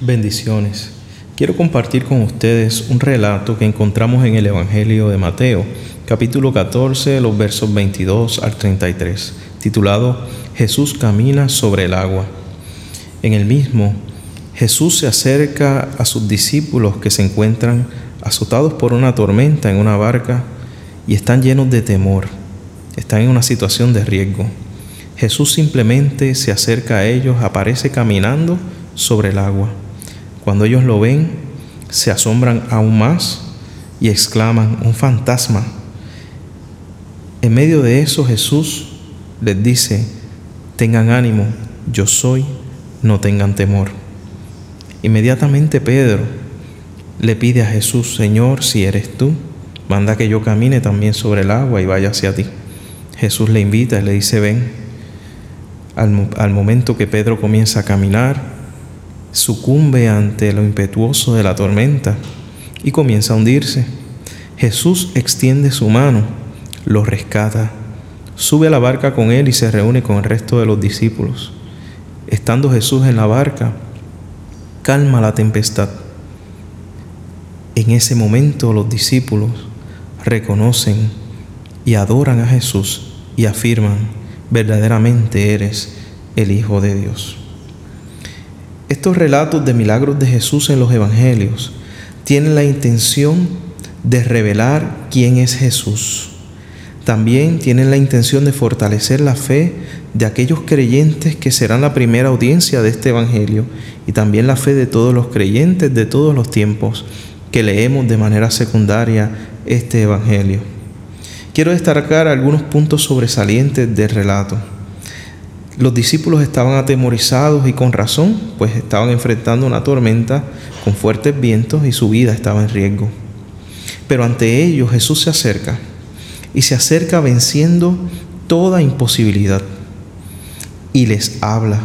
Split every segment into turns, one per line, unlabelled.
Bendiciones. Quiero compartir con ustedes un relato que encontramos en el Evangelio de Mateo, capítulo 14, los versos 22 al 33, titulado Jesús camina sobre el agua. En el mismo, Jesús se acerca a sus discípulos que se encuentran azotados por una tormenta en una barca y están llenos de temor, están en una situación de riesgo. Jesús simplemente se acerca a ellos, aparece caminando sobre el agua. Cuando ellos lo ven, se asombran aún más y exclaman, un fantasma. En medio de eso Jesús les dice, tengan ánimo, yo soy, no tengan temor. Inmediatamente Pedro le pide a Jesús, Señor, si eres tú, manda que yo camine también sobre el agua y vaya hacia ti. Jesús le invita y le dice, ven. Al, al momento que Pedro comienza a caminar, sucumbe ante lo impetuoso de la tormenta y comienza a hundirse. Jesús extiende su mano, lo rescata, sube a la barca con él y se reúne con el resto de los discípulos. Estando Jesús en la barca, calma la tempestad. En ese momento los discípulos reconocen y adoran a Jesús y afirman, verdaderamente eres el Hijo de Dios. Estos relatos de milagros de Jesús en los Evangelios tienen la intención de revelar quién es Jesús. También tienen la intención de fortalecer la fe de aquellos creyentes que serán la primera audiencia de este Evangelio y también la fe de todos los creyentes de todos los tiempos que leemos de manera secundaria este Evangelio. Quiero destacar algunos puntos sobresalientes del relato. Los discípulos estaban atemorizados y con razón, pues estaban enfrentando una tormenta con fuertes vientos y su vida estaba en riesgo. Pero ante ellos Jesús se acerca y se acerca venciendo toda imposibilidad y les habla.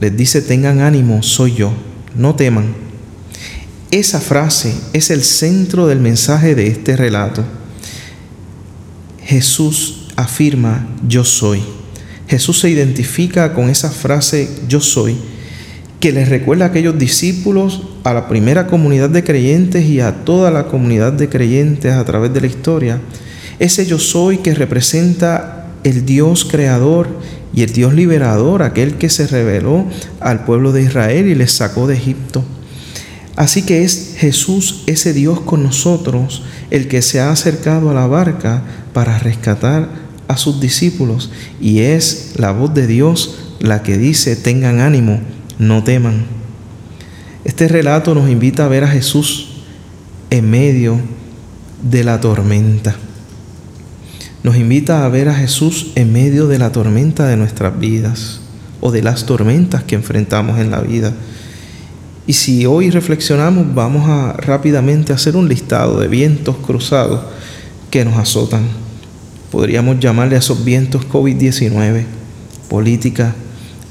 Les dice, tengan ánimo, soy yo, no teman. Esa frase es el centro del mensaje de este relato. Jesús afirma, yo soy. Jesús se identifica con esa frase yo soy, que les recuerda a aquellos discípulos, a la primera comunidad de creyentes y a toda la comunidad de creyentes a través de la historia. Ese yo soy que representa el Dios creador y el Dios liberador, aquel que se reveló al pueblo de Israel y les sacó de Egipto. Así que es Jesús, ese Dios con nosotros, el que se ha acercado a la barca para rescatar a sus discípulos y es la voz de Dios la que dice, tengan ánimo, no teman. Este relato nos invita a ver a Jesús en medio de la tormenta. Nos invita a ver a Jesús en medio de la tormenta de nuestras vidas o de las tormentas que enfrentamos en la vida. Y si hoy reflexionamos, vamos a rápidamente hacer un listado de vientos cruzados que nos azotan podríamos llamarle a esos vientos COVID-19, política,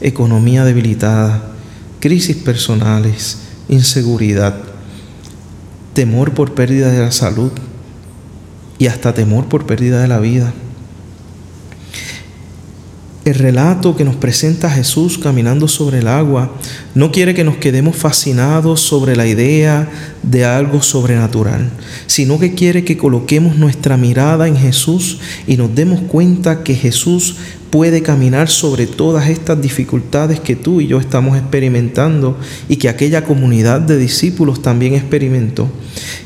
economía debilitada, crisis personales, inseguridad, temor por pérdida de la salud y hasta temor por pérdida de la vida. El relato que nos presenta Jesús caminando sobre el agua no quiere que nos quedemos fascinados sobre la idea de algo sobrenatural, sino que quiere que coloquemos nuestra mirada en Jesús y nos demos cuenta que Jesús puede caminar sobre todas estas dificultades que tú y yo estamos experimentando y que aquella comunidad de discípulos también experimentó.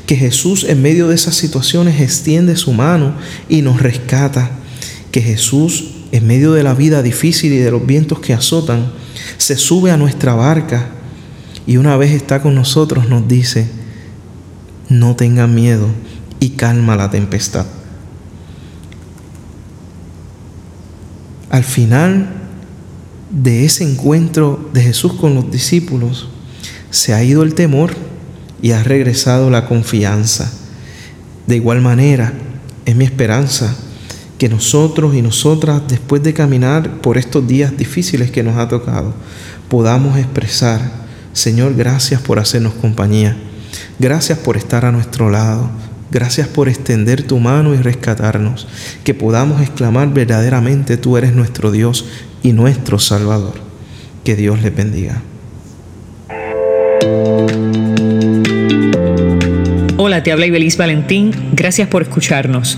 Que Jesús en medio de esas situaciones extiende su mano y nos rescata. Que Jesús en medio de la vida difícil y de los vientos que azotan, se sube a nuestra barca y una vez está con nosotros nos dice, no tengan miedo y calma la tempestad. Al final de ese encuentro de Jesús con los discípulos, se ha ido el temor y ha regresado la confianza. De igual manera, es mi esperanza que nosotros y nosotras, después de caminar por estos días difíciles que nos ha tocado, podamos expresar, Señor, gracias por hacernos compañía, gracias por estar a nuestro lado, Gracias por extender tu mano y rescatarnos, que podamos exclamar verdaderamente tú eres nuestro Dios y nuestro Salvador. Que Dios les bendiga.
Hola, te habla Ibeliz Valentín. Gracias por escucharnos.